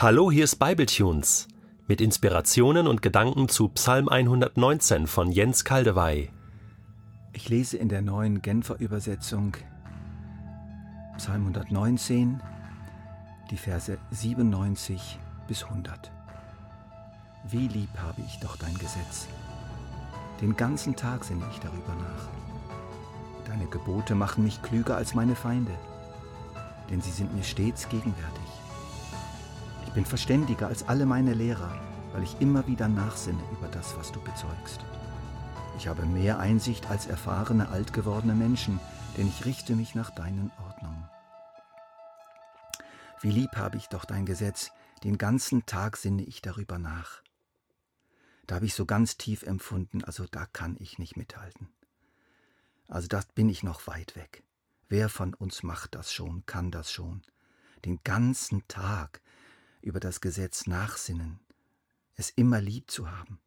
Hallo, hier ist Bibletunes mit Inspirationen und Gedanken zu Psalm 119 von Jens Kaldewey. Ich lese in der neuen Genfer Übersetzung Psalm 119, die Verse 97 bis 100. Wie lieb habe ich doch dein Gesetz. Den ganzen Tag sinne ich darüber nach. Deine Gebote machen mich klüger als meine Feinde, denn sie sind mir stets gegenwärtig. Ich bin verständiger als alle meine Lehrer, weil ich immer wieder nachsinne über das, was du bezeugst. Ich habe mehr Einsicht als erfahrene, alt gewordene Menschen, denn ich richte mich nach deinen Ordnungen. Wie lieb habe ich doch dein Gesetz, den ganzen Tag sinne ich darüber nach. Da habe ich so ganz tief empfunden, also da kann ich nicht mithalten. Also da bin ich noch weit weg. Wer von uns macht das schon, kann das schon? Den ganzen Tag über das Gesetz nachsinnen, es immer lieb zu haben.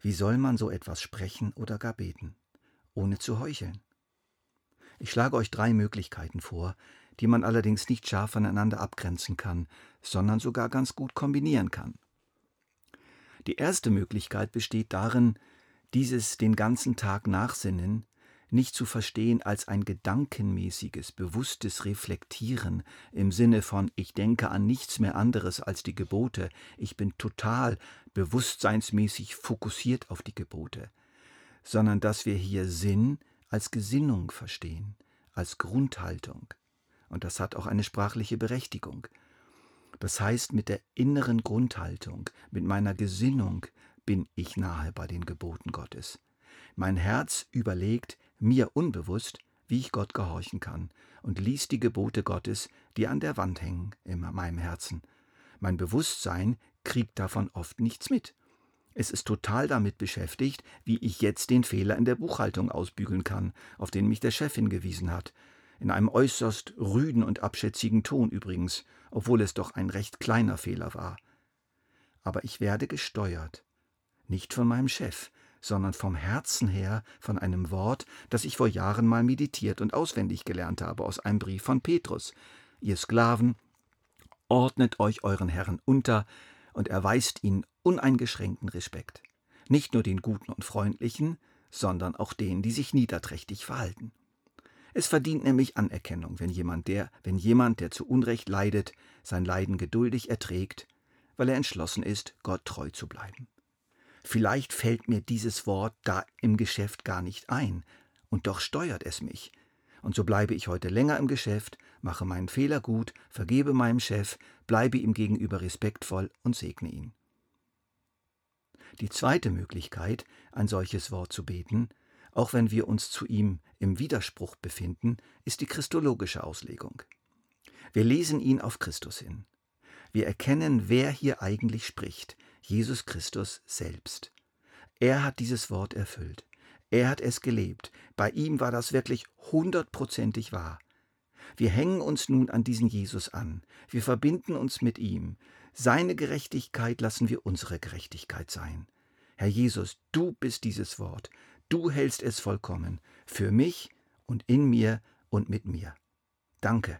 Wie soll man so etwas sprechen oder gar beten, ohne zu heucheln? Ich schlage euch drei Möglichkeiten vor, die man allerdings nicht scharf voneinander abgrenzen kann, sondern sogar ganz gut kombinieren kann. Die erste Möglichkeit besteht darin, dieses den ganzen Tag Nachsinnen nicht zu verstehen als ein gedankenmäßiges, bewusstes Reflektieren im Sinne von ich denke an nichts mehr anderes als die Gebote, ich bin total bewusstseinsmäßig fokussiert auf die Gebote, sondern dass wir hier Sinn als Gesinnung verstehen, als Grundhaltung. Und das hat auch eine sprachliche Berechtigung. Das heißt, mit der inneren Grundhaltung, mit meiner Gesinnung bin ich nahe bei den Geboten Gottes. Mein Herz überlegt, mir unbewusst, wie ich Gott gehorchen kann, und liest die Gebote Gottes, die an der Wand hängen in meinem Herzen. Mein Bewusstsein kriegt davon oft nichts mit. Es ist total damit beschäftigt, wie ich jetzt den Fehler in der Buchhaltung ausbügeln kann, auf den mich der Chef hingewiesen hat. In einem äußerst rüden und abschätzigen Ton übrigens, obwohl es doch ein recht kleiner Fehler war. Aber ich werde gesteuert. Nicht von meinem Chef, sondern vom Herzen her von einem Wort, das ich vor Jahren mal meditiert und auswendig gelernt habe aus einem Brief von Petrus. Ihr Sklaven, ordnet euch euren Herren unter und erweist ihnen uneingeschränkten Respekt. Nicht nur den Guten und Freundlichen, sondern auch denen, die sich niederträchtig verhalten. Es verdient nämlich Anerkennung, wenn jemand, der, wenn jemand, der zu Unrecht leidet, sein Leiden geduldig erträgt, weil er entschlossen ist, Gott treu zu bleiben. Vielleicht fällt mir dieses Wort da im Geschäft gar nicht ein, und doch steuert es mich. Und so bleibe ich heute länger im Geschäft, mache meinen Fehler gut, vergebe meinem Chef, bleibe ihm gegenüber respektvoll und segne ihn. Die zweite Möglichkeit, ein solches Wort zu beten, auch wenn wir uns zu ihm im Widerspruch befinden, ist die christologische Auslegung. Wir lesen ihn auf Christus hin. Wir erkennen, wer hier eigentlich spricht, Jesus Christus selbst. Er hat dieses Wort erfüllt. Er hat es gelebt. Bei ihm war das wirklich hundertprozentig wahr. Wir hängen uns nun an diesen Jesus an. Wir verbinden uns mit ihm. Seine Gerechtigkeit lassen wir unsere Gerechtigkeit sein. Herr Jesus, du bist dieses Wort. Du hältst es vollkommen. Für mich und in mir und mit mir. Danke.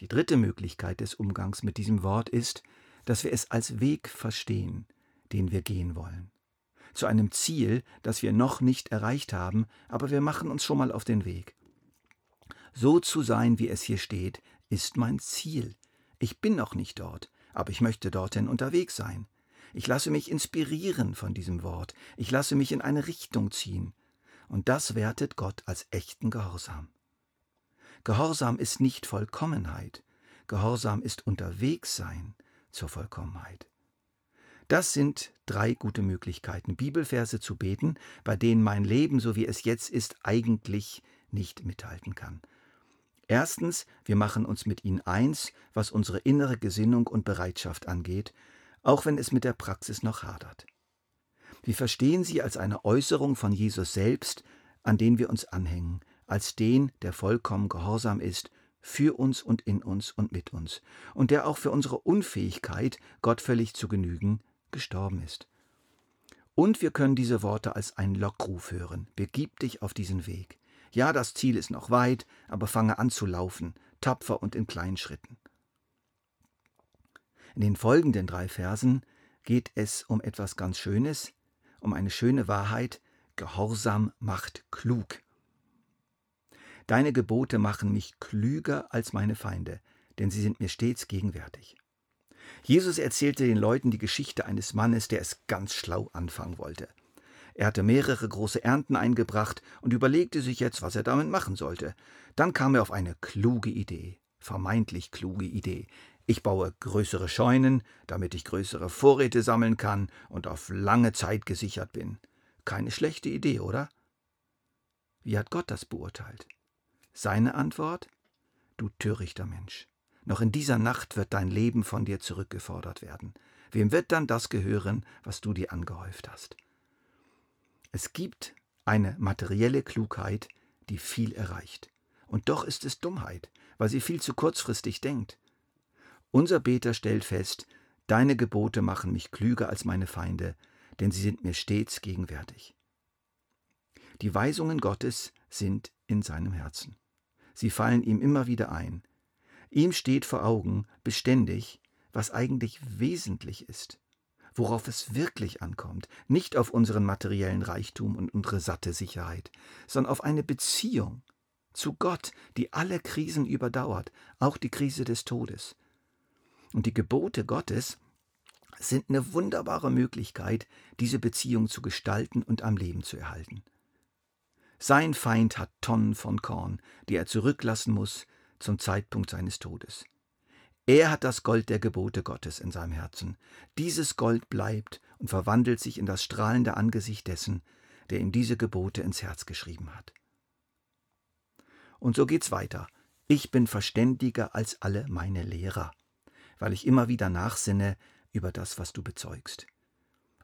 Die dritte Möglichkeit des Umgangs mit diesem Wort ist, dass wir es als Weg verstehen, den wir gehen wollen. Zu einem Ziel, das wir noch nicht erreicht haben, aber wir machen uns schon mal auf den Weg. So zu sein, wie es hier steht, ist mein Ziel. Ich bin noch nicht dort, aber ich möchte dorthin unterwegs sein. Ich lasse mich inspirieren von diesem Wort. Ich lasse mich in eine Richtung ziehen. Und das wertet Gott als echten Gehorsam. Gehorsam ist nicht Vollkommenheit. Gehorsam ist unterwegs sein zur Vollkommenheit. Das sind drei gute Möglichkeiten, Bibelverse zu beten, bei denen mein Leben, so wie es jetzt ist, eigentlich nicht mithalten kann. Erstens, wir machen uns mit ihnen eins, was unsere innere Gesinnung und Bereitschaft angeht, auch wenn es mit der Praxis noch hadert. Wir verstehen sie als eine Äußerung von Jesus selbst, an den wir uns anhängen, als den, der vollkommen gehorsam ist für uns und in uns und mit uns, und der auch für unsere Unfähigkeit, Gott völlig zu genügen, gestorben ist. Und wir können diese Worte als einen Lockruf hören. Begib dich auf diesen Weg. Ja, das Ziel ist noch weit, aber fange an zu laufen, tapfer und in kleinen Schritten. In den folgenden drei Versen geht es um etwas ganz Schönes, um eine schöne Wahrheit, Gehorsam macht klug. Deine Gebote machen mich klüger als meine Feinde, denn sie sind mir stets gegenwärtig. Jesus erzählte den Leuten die Geschichte eines Mannes, der es ganz schlau anfangen wollte. Er hatte mehrere große Ernten eingebracht und überlegte sich jetzt, was er damit machen sollte. Dann kam er auf eine kluge Idee, vermeintlich kluge Idee. Ich baue größere Scheunen, damit ich größere Vorräte sammeln kann und auf lange Zeit gesichert bin. Keine schlechte Idee, oder? Wie hat Gott das beurteilt? Seine Antwort? Du törichter Mensch. Noch in dieser Nacht wird dein Leben von dir zurückgefordert werden. Wem wird dann das gehören, was du dir angehäuft hast? Es gibt eine materielle Klugheit, die viel erreicht. Und doch ist es Dummheit, weil sie viel zu kurzfristig denkt. Unser Beter stellt fest, Deine Gebote machen mich klüger als meine Feinde, denn sie sind mir stets gegenwärtig. Die Weisungen Gottes sind in seinem Herzen. Sie fallen ihm immer wieder ein, Ihm steht vor Augen beständig, was eigentlich wesentlich ist, worauf es wirklich ankommt, nicht auf unseren materiellen Reichtum und unsere satte Sicherheit, sondern auf eine Beziehung zu Gott, die alle Krisen überdauert, auch die Krise des Todes. Und die Gebote Gottes sind eine wunderbare Möglichkeit, diese Beziehung zu gestalten und am Leben zu erhalten. Sein Feind hat Tonnen von Korn, die er zurücklassen muss, zum Zeitpunkt seines Todes. Er hat das Gold der Gebote Gottes in seinem Herzen. Dieses Gold bleibt und verwandelt sich in das strahlende Angesicht dessen, der ihm diese Gebote ins Herz geschrieben hat. Und so geht's weiter. Ich bin verständiger als alle meine Lehrer, weil ich immer wieder nachsinne über das, was du bezeugst.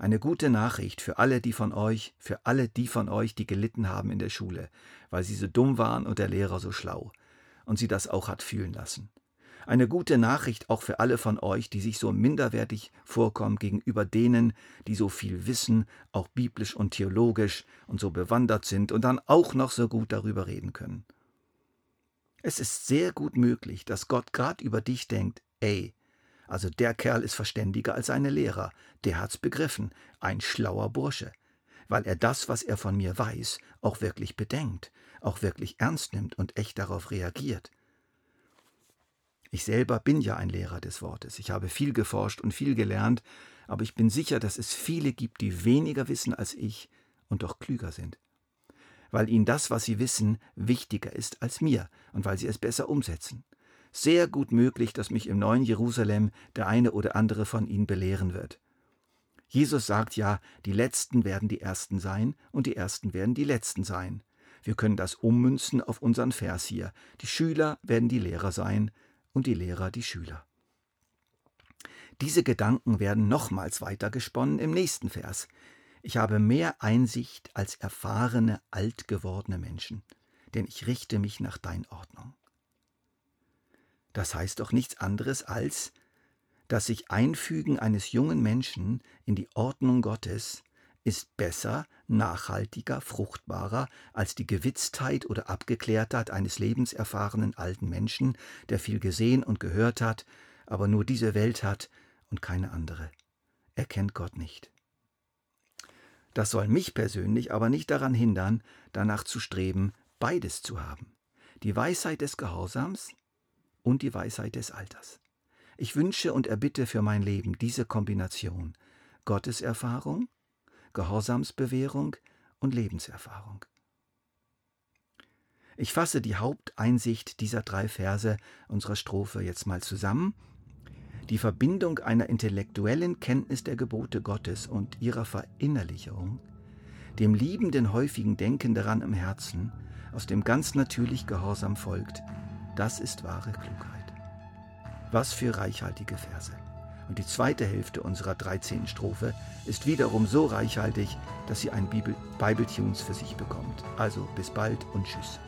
Eine gute Nachricht für alle, die von euch, für alle die von euch, die gelitten haben in der Schule, weil sie so dumm waren und der Lehrer so schlau und sie das auch hat fühlen lassen. Eine gute Nachricht auch für alle von euch, die sich so minderwertig vorkommen gegenüber denen, die so viel wissen, auch biblisch und theologisch und so bewandert sind und dann auch noch so gut darüber reden können. Es ist sehr gut möglich, dass Gott gerade über dich denkt, ey, also der Kerl ist verständiger als seine Lehrer, der hat's begriffen, ein schlauer Bursche, weil er das, was er von mir weiß, auch wirklich bedenkt auch wirklich ernst nimmt und echt darauf reagiert. Ich selber bin ja ein Lehrer des Wortes. Ich habe viel geforscht und viel gelernt, aber ich bin sicher, dass es viele gibt, die weniger wissen als ich und doch klüger sind. Weil ihnen das, was sie wissen, wichtiger ist als mir und weil sie es besser umsetzen. Sehr gut möglich, dass mich im neuen Jerusalem der eine oder andere von ihnen belehren wird. Jesus sagt ja, die Letzten werden die Ersten sein und die Ersten werden die Letzten sein. Wir können das ummünzen auf unseren Vers hier. Die Schüler werden die Lehrer sein und die Lehrer die Schüler. Diese Gedanken werden nochmals weiter gesponnen im nächsten Vers. Ich habe mehr Einsicht als erfahrene, alt gewordene Menschen, denn ich richte mich nach dein Ordnung. Das heißt doch nichts anderes als, dass sich Einfügen eines jungen Menschen in die Ordnung Gottes ist besser, nachhaltiger, fruchtbarer als die Gewitztheit oder Abgeklärtheit eines lebenserfahrenen alten Menschen, der viel gesehen und gehört hat, aber nur diese Welt hat und keine andere. Er kennt Gott nicht. Das soll mich persönlich aber nicht daran hindern, danach zu streben, beides zu haben. Die Weisheit des Gehorsams und die Weisheit des Alters. Ich wünsche und erbitte für mein Leben diese Kombination Gotteserfahrung Gehorsamsbewährung und Lebenserfahrung. Ich fasse die Haupteinsicht dieser drei Verse unserer Strophe jetzt mal zusammen. Die Verbindung einer intellektuellen Kenntnis der Gebote Gottes und ihrer Verinnerlichung, dem liebenden häufigen Denken daran im Herzen, aus dem ganz natürlich Gehorsam folgt, das ist wahre Klugheit. Was für reichhaltige Verse. Und die zweite Hälfte unserer 13. Strophe ist wiederum so reichhaltig, dass sie ein Bible, Bible Tunes für sich bekommt. Also bis bald und tschüss.